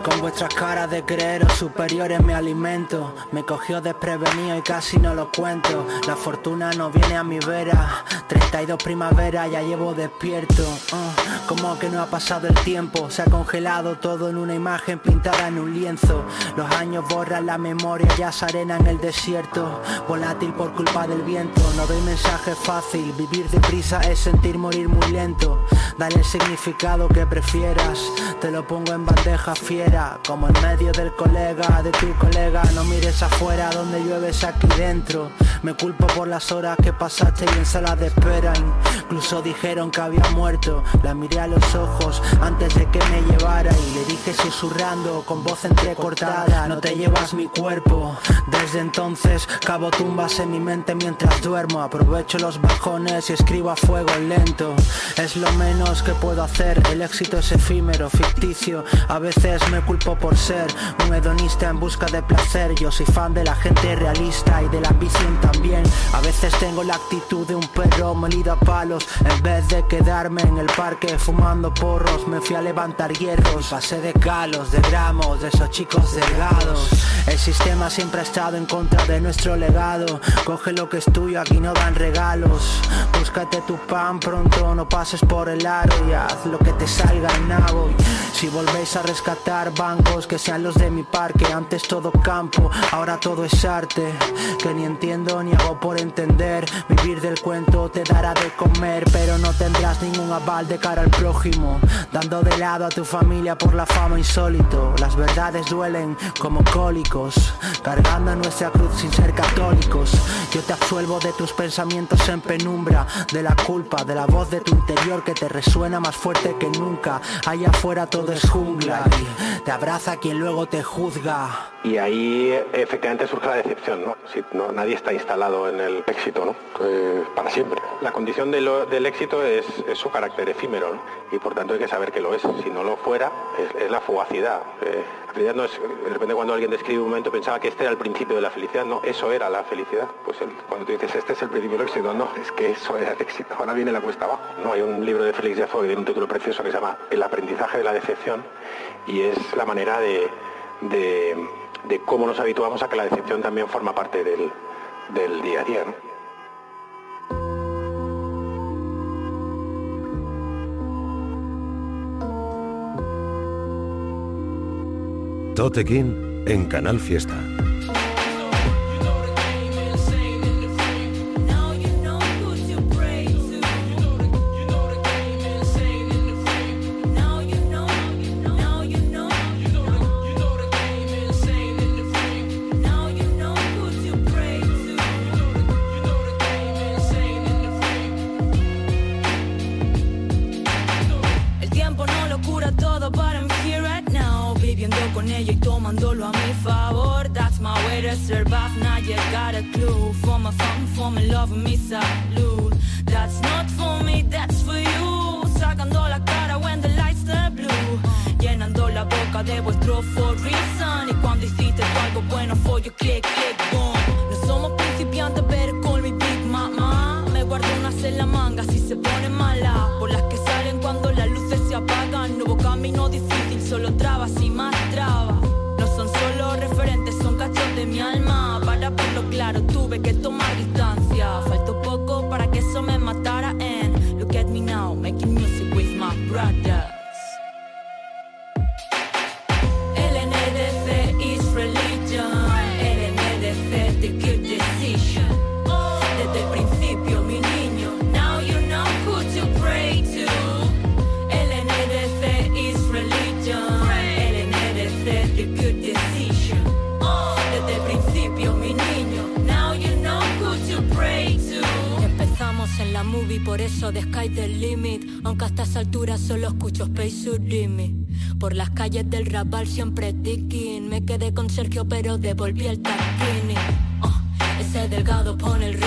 Con vuestras caras de creeros superiores me alimento. Me cogió desprevenido y casi no lo cuento. La fortuna no viene a mi vera. 32 primavera ya llevo despierto. Uh, Como que no ha pasado el tiempo. Se ha congelado todo en una imagen pintada en un lienzo. Los años borran la memoria ya se arena en el desierto. Volátil por culpa del viento. No doy mensaje fácil. Vivir deprisa es sentir morir muy lento. Dale el significado que prefieras. Te lo pongo en bandeja fiera Como en medio del colega, de tu colega. No mires afuera donde llueves aquí dentro. Me culpo por las horas que pasaste y en sala de espera. Incluso dijeron que había muerto. La miré a los ojos antes de que me llevara Y le dije susurrando con voz entrecortada. No te llevas mi cuerpo. Desde entonces cavo tumbas en mi mente mientras duermo. Aprovecho los bajones y escribo a fuego lento. Es lo menos que puedo hacer. El éxito es efímero, ficticio. A veces me culpo por ser un hedonista en busca de placer. Yo soy fan de la gente realista y de la ambición también. A veces tengo la actitud de un perro molido a palos. En vez de quedarme en el parque fumando porros Me fui a levantar hierros. Pasé de calos, de gramos, de esos chicos delgados. El sistema siempre ha estado en contra de nuestro legado. Coge lo que es tuyo, aquí no dan regalos. Búscate tu pan pronto, no pases por el aro Y haz lo que te salga el nabo Si volvéis a rescatar bancos que sean los de mi parque Antes todo campo, ahora todo es arte Que ni entiendo ni hago por entender Vivir del cuento te dará de comer Pero no tendrás ningún aval de cara al prójimo Dando de lado a tu familia por la fama insólito Las verdades duelen como cólicos Cargando nuestra cruz sin ser católicos Yo te absuelvo de tus pensamientos en penumbra De la culpa, de la voz de tu interior que te resuena más fuerte que nunca Allá afuera todo es jungla te abraza quien luego te juzga Y ahí efectivamente surge la decepción, ¿no? Si no- nadie está instalado en el éxito, ¿no? Eh, para siempre. La condición del éxito es, su carácter efímero, ¿no? Y por tanto hay que saber que lo es. Si no lo fuera, es, la fugacidad. Eh, la felicidad no es, de repente cuando alguien describe un momento pensaba que este era el principio de la felicidad, no, eso era la felicidad. Pues el- cuando tú dices este es el principio del éxito, no, es que eso era el éxito. Ahora viene la cuesta abajo. No, hay un libro de Félix de que tiene un título precioso que se llama El aprendizaje de la decepción y es la manera de, de, cómo nos habituamos a que la decepción también forma parte del, del día a día. ¿no? Tote King en Canal Fiesta. Por las calles del Raval siempre ticking. Me quedé con Sergio, pero devolví el taquini. Ah, ese delgado pone el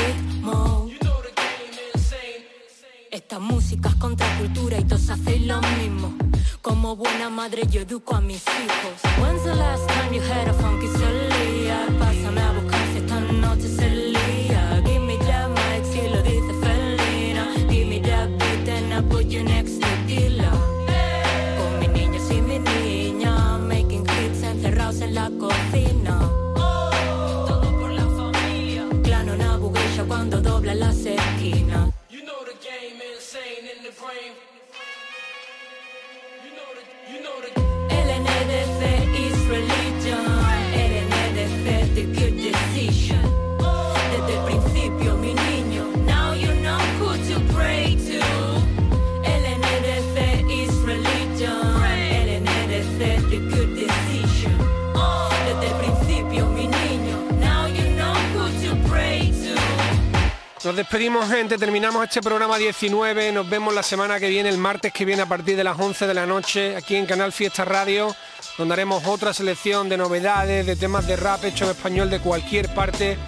gente. Terminamos este programa 19. Nos vemos la semana que viene, el martes que viene a partir de las 11 de la noche, aquí en Canal Fiesta Radio, donde haremos otra selección de novedades, de temas de rap hecho en español de cualquier parte,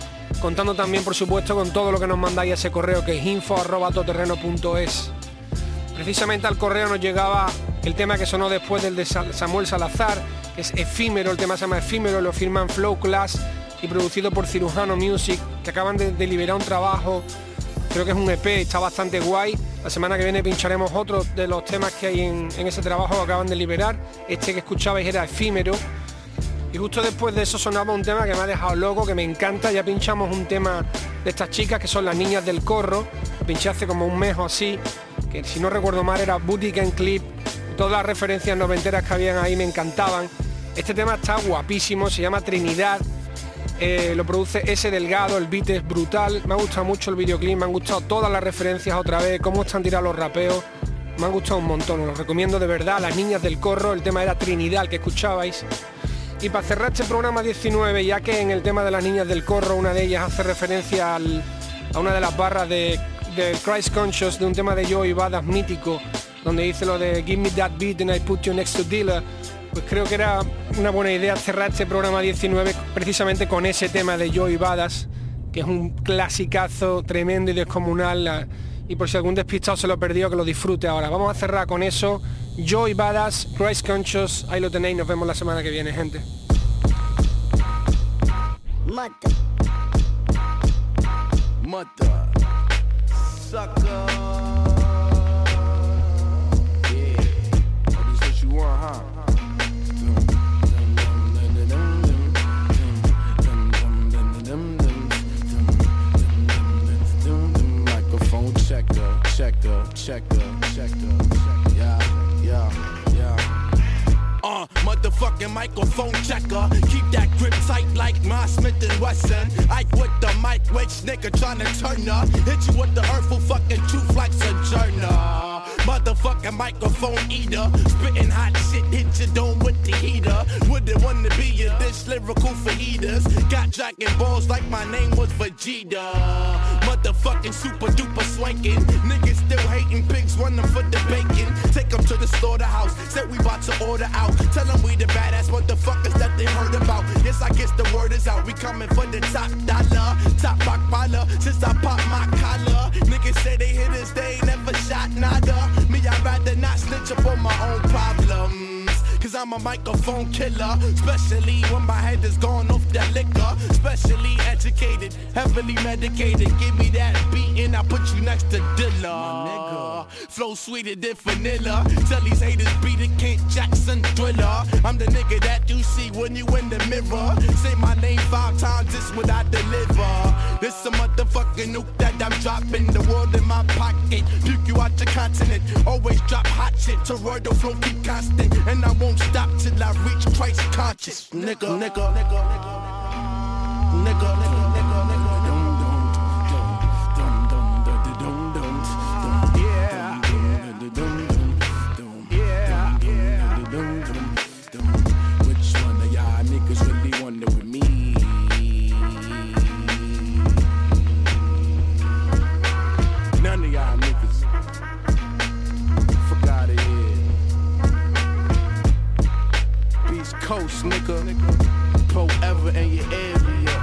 contando también, por supuesto, con todo lo que nos mandáis a ese correo que es info.toterreno.es. Precisamente al correo nos llegaba el tema que sonó después del de Sa- Samuel Salazar, que es efímero, el tema se llama efímero, lo firman Flow Class y producido por Cirujano Music, que acaban de, de liberar un trabajo, creo que es un EP, está bastante guay. La semana que viene pincharemos otro de los temas que hay en, ese trabajo que acaban de liberar. Este que escuchabais era efímero. Y justo después de eso sonaba un tema que me ha dejado loco, que me encanta. Ya pinchamos un tema de estas chicas que son las niñas del corro. Pinché hace como un mes o así, que si no recuerdo mal era Booty Can Clip. Todas las referencias noventeras que habían ahí me encantaban. Este tema está guapísimo, se llama Trinidad. Eh, lo produce ese Delgado, el beat es brutal. Me ha gustado mucho el videoclip, me han gustado todas las referencias otra vez, cómo están tirados los rapeos. Me han gustado un montón, os lo recomiendo de verdad. Las niñas del corro, el tema era Trinidad, el que escuchabais. Y para cerrar este programa 19, ya que en el tema de las niñas del corro, una de ellas hace referencia a una de las barras de, de Christ Conscious, de un tema de Joey Badass mítico, donde dice lo de Give me that beat and I put you next to dealer, pues creo que era una buena idea cerrar este programa 19 precisamente con ese tema de Joey Badass, que es un clasicazo tremendo y descomunal. Y por si algún despistado se lo perdió, que lo disfrute ahora. Vamos a cerrar con eso. Joey Badass, Christ Conscious, ahí lo tenéis, nos vemos la semana que viene, gente. Sucker. Checker, check the, check the, Yeah, yeah, yeah. Uh, motherfucking microphone checker. Keep that grip tight like my Smith and Wesson. Ike with the mic, which nigga tryna turn up. Hit you with the earthful fucking truth like Sojourner. Motherfucking microphone eater. Spitting hot shit, hit your dome with the heater. Wouldn't wanna be in this lyrical for. Got dragon balls like my name was Vegeta. Motherfucking super duper swanking. Niggas still hating pigs running for the bacon. Take them to the slaughterhouse. Said we about to order out. Tell them we the badass motherfuckers that they heard about. Yes, I guess the word is out. We coming for the top dollar. Top rock baller. Since I popped my collar. Niggas say they hit us, they ain't never shot nada. Rather not snitch up on my own problems. Cause I'm a microphone killer. Especially when my head is gone off that liquor. Especially educated, heavily medicated. Give me that beat and I put you next to Dilla. Flow sweeter than vanilla. Tell these haters beat it, Kent Jackson thriller. I'm the nigga that you see when you in the mirror. Say my name five times, this what I deliver. This a motherfucking nuke that I'm dropping. The world in my pocket. Puke you out your continent. Always drop hot shit. Toroidal flow keep constant. And I won't stop till I reach Christ conscious. Nigga, nigga, nigga, nigga, nigga, nigga, nigga, nigga. Forever in your area.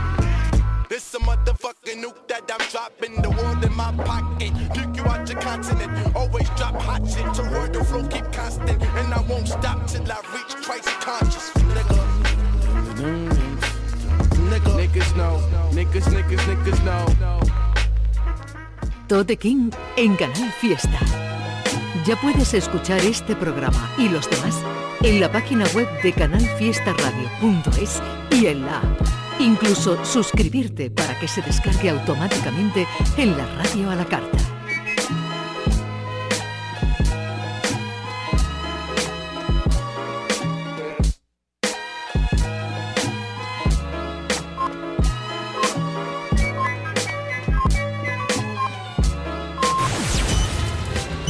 This a motherfucking nuke that I'm dropping. The world in my pocket. Duke you out your continent. Always drop hot shit. Toroidal flow keep constant. And I won't stop till I reach Christ conscious. Nigga. Nigga. Niggas know. Niggas, niggas, niggas know. Tote King en Canal Fiesta. Ya puedes escuchar este programa y los demás en la página web de canalfiestaradio.es y en la app. Incluso suscribirte para que se descargue automáticamente en la radio a la carta.